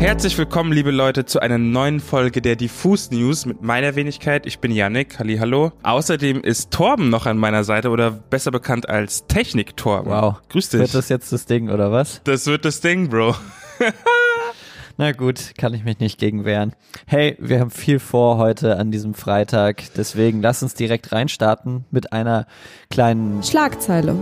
Herzlich willkommen, liebe Leute, zu einer neuen Folge der Diffus News mit meiner Wenigkeit. Ich bin Yannick. Halli, hallo. Außerdem ist Torben noch an meiner Seite oder besser bekannt als Technik Torben. Wow. Grüß dich. Wird das jetzt das Ding oder was? Das wird das Ding, Bro. Na gut, kann ich mich nicht gegen wehren. Hey, wir haben viel vor heute an diesem Freitag, deswegen lass uns direkt reinstarten mit einer kleinen Schlagzeile.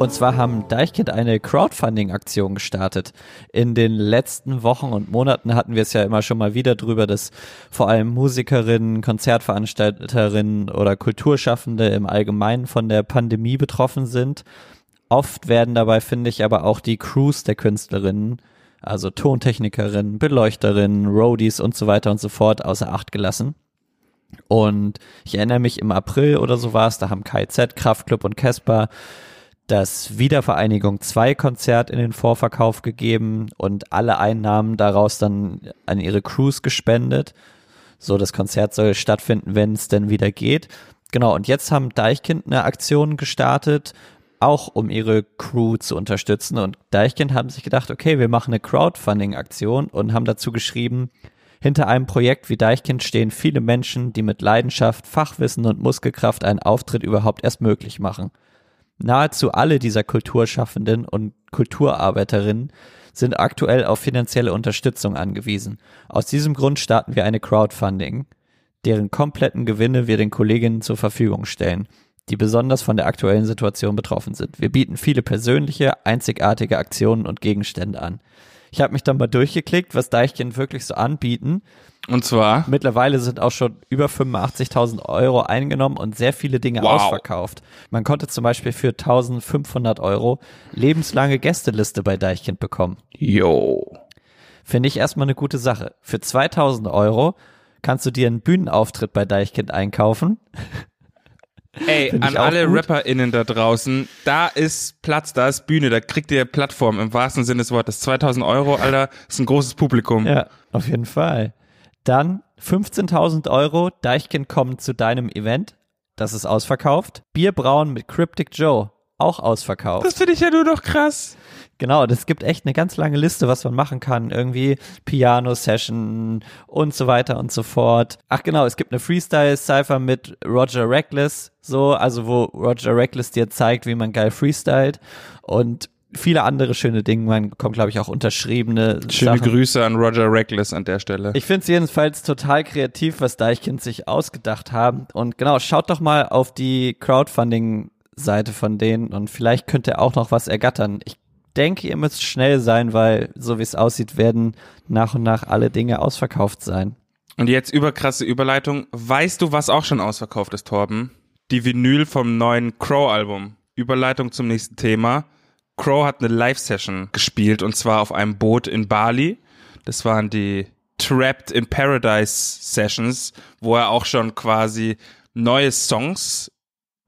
Und zwar haben Deichkind eine Crowdfunding-Aktion gestartet. In den letzten Wochen und Monaten hatten wir es ja immer schon mal wieder drüber, dass vor allem Musikerinnen, Konzertveranstalterinnen oder Kulturschaffende im Allgemeinen von der Pandemie betroffen sind. Oft werden dabei, finde ich, aber auch die Crews der Künstlerinnen, also Tontechnikerinnen, Beleuchterinnen, Roadies und so weiter und so fort außer Acht gelassen. Und ich erinnere mich im April oder so war es, da haben KZ, Kraftclub und Casper das Wiedervereinigung 2 Konzert in den Vorverkauf gegeben und alle Einnahmen daraus dann an ihre Crews gespendet. So, das Konzert soll stattfinden, wenn es denn wieder geht. Genau, und jetzt haben Deichkind eine Aktion gestartet, auch um ihre Crew zu unterstützen. Und Deichkind haben sich gedacht, okay, wir machen eine Crowdfunding-Aktion und haben dazu geschrieben, hinter einem Projekt wie Deichkind stehen viele Menschen, die mit Leidenschaft, Fachwissen und Muskelkraft einen Auftritt überhaupt erst möglich machen. Nahezu alle dieser Kulturschaffenden und Kulturarbeiterinnen sind aktuell auf finanzielle Unterstützung angewiesen. Aus diesem Grund starten wir eine Crowdfunding, deren kompletten Gewinne wir den Kolleginnen zur Verfügung stellen, die besonders von der aktuellen Situation betroffen sind. Wir bieten viele persönliche, einzigartige Aktionen und Gegenstände an. Ich habe mich dann mal durchgeklickt, was Deichkind wirklich so anbieten. Und zwar? Mittlerweile sind auch schon über 85.000 Euro eingenommen und sehr viele Dinge Wow. ausverkauft. Man konnte zum Beispiel für 1.500 Euro lebenslange Gästeliste bei Deichkind bekommen. Yo. Finde ich erstmal eine gute Sache. Für 2.000 Euro kannst du dir einen Bühnenauftritt bei Deichkind einkaufen. Ey, an alle gut. RapperInnen da draußen, da ist Platz, da ist Bühne, da kriegt ihr Plattform im wahrsten Sinne des Wortes. 2000 Euro, Alter, ist ein großes Publikum. Ja, auf jeden Fall. Dann 15.000 Euro, Deichkind kommen zu deinem Event. Das ist ausverkauft. Bierbrauen mit Cryptic Joe, auch ausverkauft. Das finde ich ja nur noch krass. Genau, das gibt echt eine ganz lange Liste, was man machen kann. Irgendwie Piano-Session und so weiter und so fort. Ach genau, es gibt eine Freestyle-Cypher mit Roger Reckless, so, also wo Roger Reckless dir zeigt, wie man geil freestylt und viele andere schöne Dinge. Man kommt, glaube ich, auch unterschriebene Schöne Sachen. Grüße an Roger Reckless an der Stelle. Ich finde es jedenfalls total kreativ, was Deichkind sich ausgedacht haben. Und genau, schaut doch mal auf die Crowdfunding-Seite von denen und vielleicht könnt ihr auch noch was ergattern. Ich denke, ihr müsst schnell sein, weil so wie es aussieht, werden nach und nach alle Dinge ausverkauft sein. Und jetzt überkrasse Überleitung. Weißt du, was auch schon ausverkauft ist, Torben? Die Vinyl vom neuen Crow-Album. Überleitung zum nächsten Thema. Crow hat eine Live-Session gespielt und zwar auf einem Boot in Bali. Das waren die Trapped in Paradise Sessions, wo er auch schon quasi neue Songs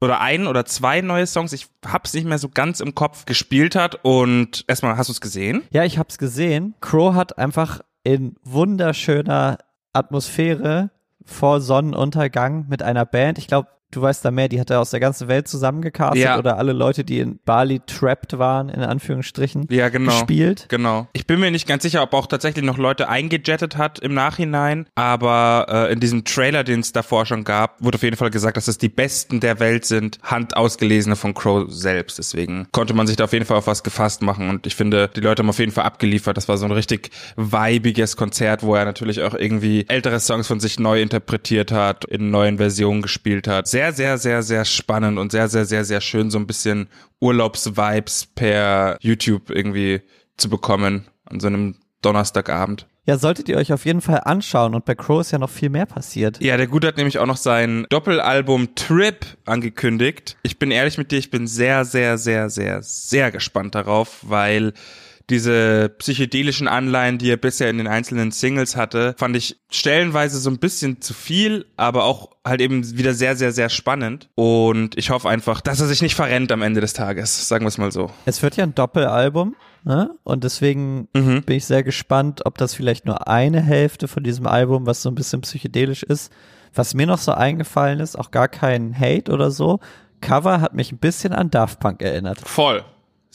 oder ein oder zwei neue Songs, ich hab's nicht mehr so ganz im Kopf, gespielt hat. Und erstmal, hast du es gesehen? Ja, ich hab's gesehen. Crow hat einfach in wunderschöner Atmosphäre vor Sonnenuntergang mit einer Band. Ich glaube, du weißt da mehr, die hat er aus der ganzen Welt zusammengecastet Ja. oder alle Leute, die in Bali trapped waren, in Anführungsstrichen, Ja, genau. gespielt. Genau. Ich bin mir nicht ganz sicher, ob auch tatsächlich noch Leute eingejettet hat im Nachhinein, aber äh, in diesem Trailer, den es davor schon gab, wurde auf jeden Fall gesagt, dass es die besten der Welt sind, handausgelesene von Crow selbst. Deswegen konnte man sich da auf jeden Fall auf was gefasst machen und ich finde, die Leute haben auf jeden Fall abgeliefert. Das war so ein richtig weibiges Konzert, wo er natürlich auch irgendwie ältere Songs von sich neu interpretiert hat, in neuen Versionen gespielt hat. Sehr, sehr, sehr, sehr spannend und sehr, sehr, sehr, sehr schön, so ein bisschen Urlaubsvibes per YouTube irgendwie zu bekommen an so einem Donnerstagabend. Ja, solltet ihr euch auf jeden Fall anschauen und bei Crow ist ja noch viel mehr passiert. Ja, der Gute hat nämlich auch noch sein Doppelalbum Trip angekündigt. Ich bin ehrlich mit dir, ich bin sehr, sehr, sehr, sehr, sehr gespannt darauf, weil diese psychedelischen Anleihen, die er bisher in den einzelnen Singles hatte, fand ich stellenweise so ein bisschen zu viel, aber auch halt eben wieder sehr, sehr, sehr spannend. Und ich hoffe einfach, dass er sich nicht verrennt am Ende des Tages, sagen wir es mal so. Es wird ja ein Doppelalbum, ne? Und deswegen Mhm. bin ich sehr gespannt, ob das vielleicht nur eine Hälfte von diesem Album, was so ein bisschen psychedelisch ist. Was mir noch so eingefallen ist, auch gar kein Hate oder so. Cover hat mich ein bisschen an Daft Punk erinnert. Voll.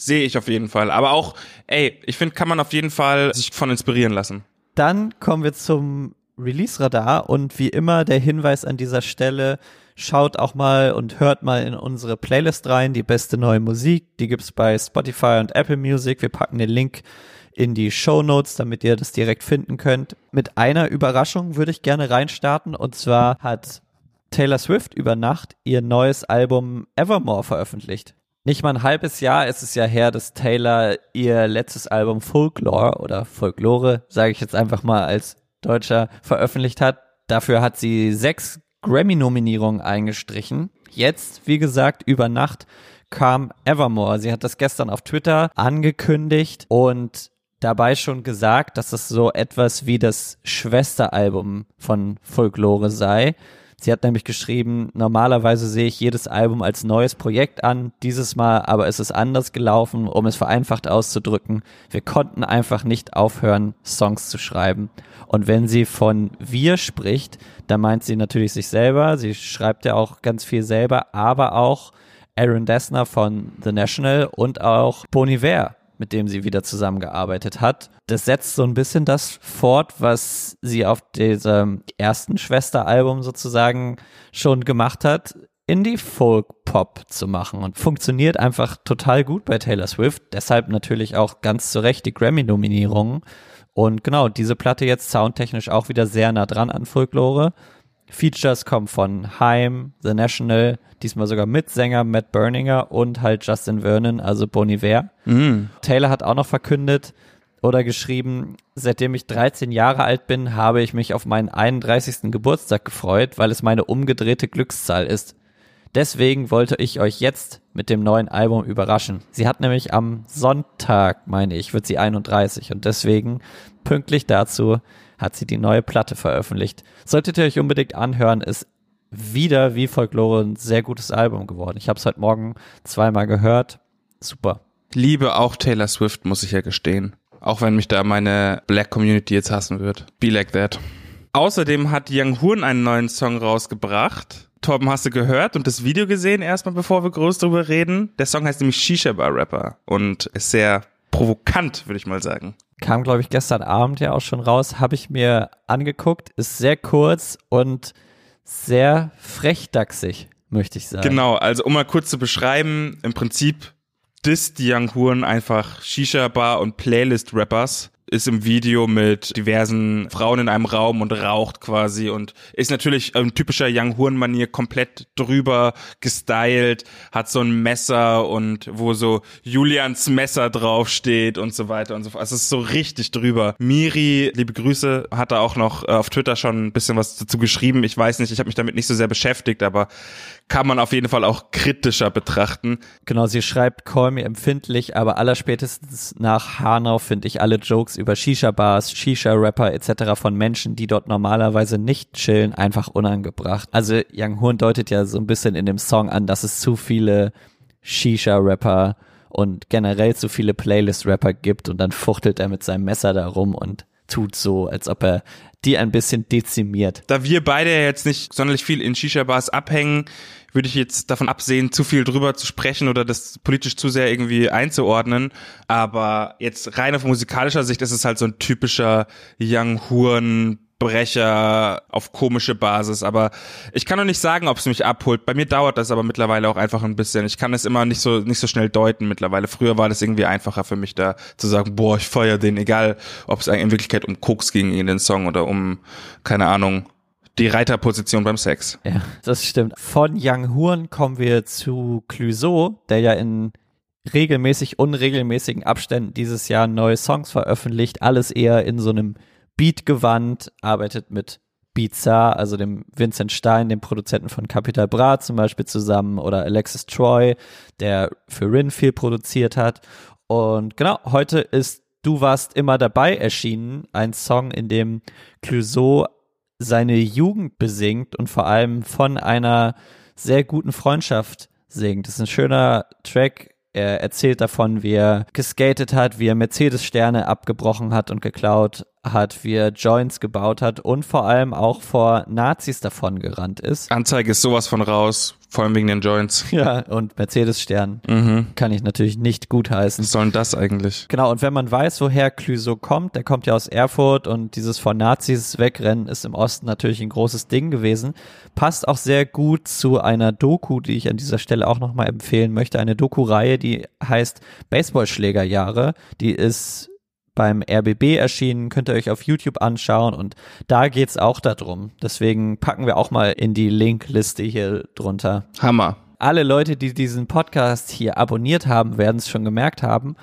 Sehe ich auf jeden Fall. Aber auch, ey, ich finde, kann man auf jeden Fall sich von inspirieren lassen. Dann kommen wir zum Release-Radar und wie immer der Hinweis an dieser Stelle, schaut auch mal und hört mal in unsere Playlist rein, die beste neue Musik, die gibt's bei Spotify und Apple Music. Wir packen den Link in die Show Notes, damit ihr das direkt finden könnt. Mit einer Überraschung würde ich gerne reinstarten und zwar hat Taylor Swift über Nacht ihr neues Album Evermore veröffentlicht. Nicht mal ein halbes Jahr ist es ja her, dass Taylor ihr letztes Album Folklore oder Folklore, sage ich jetzt einfach mal als Deutscher, veröffentlicht hat. Dafür hat sie sechs Grammy-Nominierungen eingestrichen. Jetzt, wie gesagt, über Nacht kam Evermore. Sie hat das gestern auf Twitter angekündigt und dabei schon gesagt, dass es so etwas wie das Schwesteralbum von Folklore sei. Sie hat nämlich geschrieben, normalerweise sehe ich jedes Album als neues Projekt an, dieses Mal aber ist es anders gelaufen, um es vereinfacht auszudrücken. Wir konnten einfach nicht aufhören, Songs zu schreiben. Und wenn sie von wir spricht, dann meint sie natürlich sich selber, sie schreibt ja auch ganz viel selber, aber auch Aaron Dessner von The National und auch Bon Iver mit dem sie wieder zusammengearbeitet hat. Das setzt so ein bisschen das fort, was sie auf diesem ersten Schwesteralbum sozusagen schon gemacht hat, Indie Folk Pop zu machen und funktioniert einfach total gut bei Taylor Swift. Deshalb natürlich auch ganz zu Recht die Grammy-Nominierungen. Und genau, diese Platte jetzt soundtechnisch auch wieder sehr nah dran an Folklore. Features kommen von Heim, The National, diesmal sogar mit Sänger Matt Berninger und halt Justin Vernon, also Bon Iver. Mm. Taylor hat auch noch verkündet oder geschrieben, seitdem ich 13 Jahre alt bin, habe ich mich auf meinen 31. Geburtstag gefreut, weil es meine umgedrehte Glückszahl ist. Deswegen wollte ich euch jetzt mit dem neuen Album überraschen. Sie hat nämlich am Sonntag, meine ich, wird sie 31 und deswegen pünktlich dazu hat sie die neue Platte veröffentlicht. Solltet ihr euch unbedingt anhören, ist wieder wie Folklore ein sehr gutes Album geworden. Ich habe es heute Morgen zweimal gehört. Super. Liebe auch Taylor Swift, muss ich ja gestehen. Auch wenn mich da meine Black Community jetzt hassen wird. Be like that. Außerdem hat Young Horn einen neuen Song rausgebracht. Torben, hast du gehört und das Video gesehen erstmal, bevor wir groß drüber reden? Der Song heißt nämlich Shisha Bar Rapper und ist sehr provokant, würde ich mal sagen kam, glaube ich, gestern Abend ja auch schon raus, habe ich mir angeguckt, ist sehr kurz und sehr frechdachsig, möchte ich sagen. Genau, also um mal kurz zu beschreiben, im Prinzip disst die Young Huren einfach Shisha-Bar und Playlist-Rappers ist im Video mit diversen Frauen in einem Raum und raucht quasi und ist natürlich ein typischer Young Horn Manier komplett drüber gestylt, hat so ein Messer und wo so Julians Messer draufsteht und so weiter und so fort. Also es ist so richtig drüber. Miri, liebe Grüße, hat da auch noch äh, auf Twitter schon ein bisschen was dazu geschrieben. Ich weiß nicht, ich habe mich damit nicht so sehr beschäftigt, aber kann man auf jeden Fall auch kritischer betrachten. Genau, sie schreibt, call me empfindlich, aber allerspätestens nach Hanau finde ich alle Jokes über Shisha-Bars, Shisha-Rapper etc. von Menschen, die dort normalerweise nicht chillen, einfach unangebracht. Also Young Horn deutet ja so ein bisschen in dem Song an, dass es zu viele Shisha-Rapper und generell zu viele Playlist-Rapper gibt und dann fuchtelt er mit seinem Messer da rum und tut so, als ob er die ein bisschen dezimiert. Da wir beide jetzt nicht sonderlich viel in Shisha-Bars abhängen, würde ich jetzt davon absehen, zu viel drüber zu sprechen oder das politisch zu sehr irgendwie einzuordnen. Aber jetzt rein auf musikalischer Sicht ist es halt so ein typischer Young Huren Brecher auf komische Basis, aber ich kann noch nicht sagen, ob es mich abholt. Bei mir dauert das aber mittlerweile auch einfach ein bisschen. Ich kann es immer nicht so nicht so schnell deuten mittlerweile. Früher war das irgendwie einfacher für mich da zu sagen, boah, ich feier den, egal, ob es in Wirklichkeit um Koks ging in den Song oder um keine Ahnung, die Reiterposition beim Sex. Ja, das stimmt. Von Young Huren kommen wir zu Clouseau, der ja in regelmäßig, unregelmäßigen Abständen dieses Jahr neue Songs veröffentlicht. Alles eher in so einem Beat gewandt, arbeitet mit Bizarre, also dem Vincent Stein, dem Produzenten von Capital Bra zum Beispiel zusammen oder Alexis Troy, der für Rin viel produziert hat. Und genau, heute ist Du warst immer dabei erschienen, ein Song, in dem Clouseau seine Jugend besingt und vor allem von einer sehr guten Freundschaft singt. Das ist ein schöner Track. Er erzählt davon, wie er geskatet hat, wie er Mercedes-Sterne abgebrochen hat und geklaut hat, wie er Joints gebaut hat und vor allem auch vor Nazis davon gerannt ist. Anzeige ist sowas von raus. Vor allem wegen den Joints. Ja, und Mercedes-Stern Mhm. kann ich natürlich nicht gutheißen. Was soll denn das eigentlich? Genau, und wenn man weiß, woher Clüso kommt, der kommt ja aus Erfurt und dieses von Nazis wegrennen ist im Osten natürlich ein großes Ding gewesen, passt auch sehr gut zu einer Doku, die ich an dieser Stelle auch nochmal empfehlen möchte. Eine Doku-Reihe, die heißt Baseballschlägerjahre. Die ist beim RBB erschienen, könnt ihr euch auf YouTube anschauen und da geht's auch darum. Deswegen packen wir auch mal in die Linkliste hier drunter Hammer. alle Leute, die diesen Podcast hier abonniert haben, werden es schon gemerkt haben.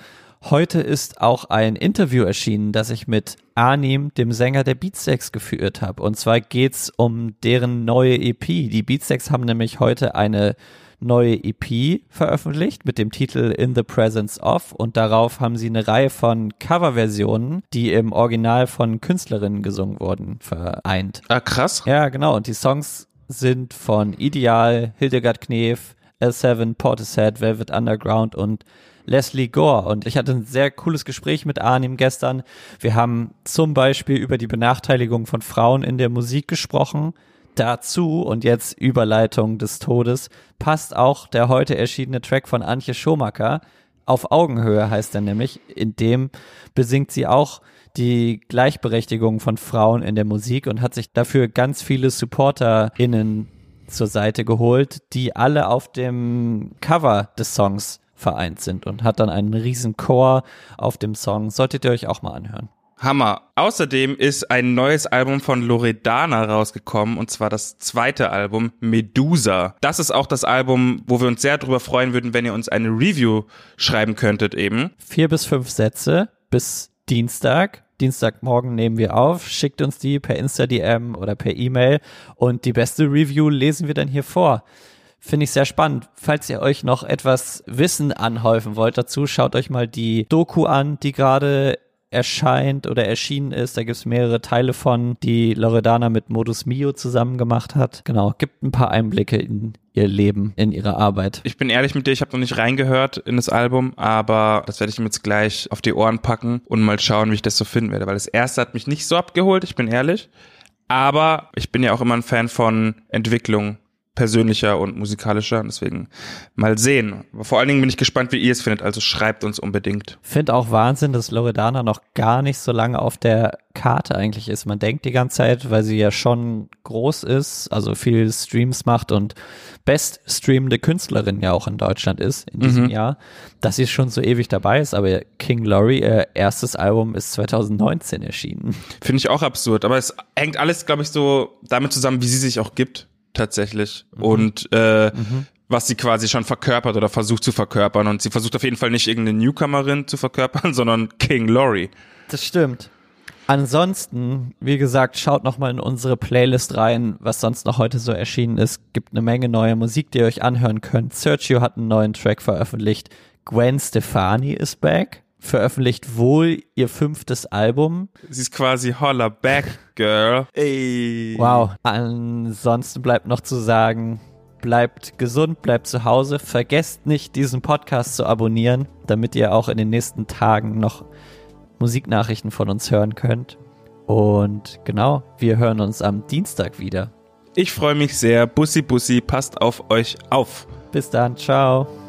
Heute ist auch ein Interview erschienen, das ich mit Arnim, dem Sänger der Beatsteaks, geführt habe. Und zwar geht's um deren neue EP. Die Beatsteaks haben nämlich heute eine neue EP veröffentlicht mit dem Titel In the Presence of und darauf haben sie eine Reihe von Coverversionen, die im Original von Künstlerinnen gesungen wurden, vereint. Ah, krass. Ja, genau. Und die Songs sind von Ideal, Hildegard Knef, L7, Portishead, Velvet Underground und Leslie Gore. Und ich hatte ein sehr cooles Gespräch mit Arnim gestern. Wir haben zum Beispiel über die Benachteiligung von Frauen in der Musik gesprochen. Dazu und jetzt Überleitung des Todes passt auch der heute erschienene Track von Antje Schomacker. Auf Augenhöhe heißt er nämlich. In dem besingt sie auch die Gleichberechtigung von Frauen in der Musik und hat sich dafür ganz viele SupporterInnen zur Seite geholt, die alle auf dem Cover des Songs vereint sind und hat dann einen riesen Chor auf dem Song. Solltet ihr euch auch mal anhören. Hammer. Außerdem ist ein neues Album von Loredana rausgekommen und zwar das zweite Album Medusa. Das ist auch das Album, wo wir uns sehr darüber freuen würden, wenn ihr uns eine Review schreiben könntet eben. Vier bis fünf Sätze bis Dienstag. Dienstagmorgen nehmen wir auf, schickt uns die per Insta-DM oder per E-Mail und die beste Review lesen wir dann hier vor. Finde ich sehr spannend. Falls ihr euch noch etwas Wissen anhäufen wollt dazu, schaut euch mal die Doku an, die gerade erscheint oder erschienen ist. Da gibt es mehrere Teile von, die Loredana mit Modus Mio zusammen gemacht hat. Genau, gibt ein paar Einblicke in ihr Leben, in ihre Arbeit. Ich bin ehrlich mit dir, ich habe noch nicht reingehört in das Album, aber das werde ich mir jetzt gleich auf die Ohren packen und mal schauen, wie ich das so finden werde, weil das erste hat mich nicht so abgeholt, ich bin ehrlich. Aber ich bin ja auch immer ein Fan von Entwicklung persönlicher und musikalischer. Deswegen mal sehen. Aber vor allen Dingen bin ich gespannt, wie ihr es findet. Also schreibt uns unbedingt. Finde auch Wahnsinn, dass Loredana noch gar nicht so lange auf der Karte eigentlich ist. Man denkt die ganze Zeit, weil sie ja schon groß ist, also viel Streams macht und best streamende Künstlerin ja auch in Deutschland ist in diesem Mhm. Jahr, dass sie schon so ewig dabei ist. Aber King Laurie, ihr erstes Album ist 2019 erschienen. Finde ich auch absurd. Aber es hängt alles, glaube ich, so damit zusammen, wie sie sich auch gibt, tatsächlich. Und äh, was sie quasi schon verkörpert oder versucht zu verkörpern. Und sie versucht auf jeden Fall nicht irgendeine Newcomerin zu verkörpern, sondern King Laurie. Das stimmt. Ansonsten, wie gesagt, schaut noch mal in unsere Playlist rein, was sonst noch heute so erschienen ist. Gibt eine Menge neue Musik, die ihr euch anhören könnt. Sergio hat einen neuen Track veröffentlicht. Gwen Stefani ist back. Veröffentlicht wohl ihr fünftes Album. Sie ist quasi Holla Back Girl. Ey. Wow. Ansonsten bleibt noch zu sagen, bleibt gesund, bleibt zu Hause. Vergesst nicht, diesen Podcast zu abonnieren, damit ihr auch in den nächsten Tagen noch Musiknachrichten von uns hören könnt. Und genau, wir hören uns am Dienstag wieder. Ich freue mich sehr. Bussi Bussi, passt auf euch auf. Bis dann, ciao.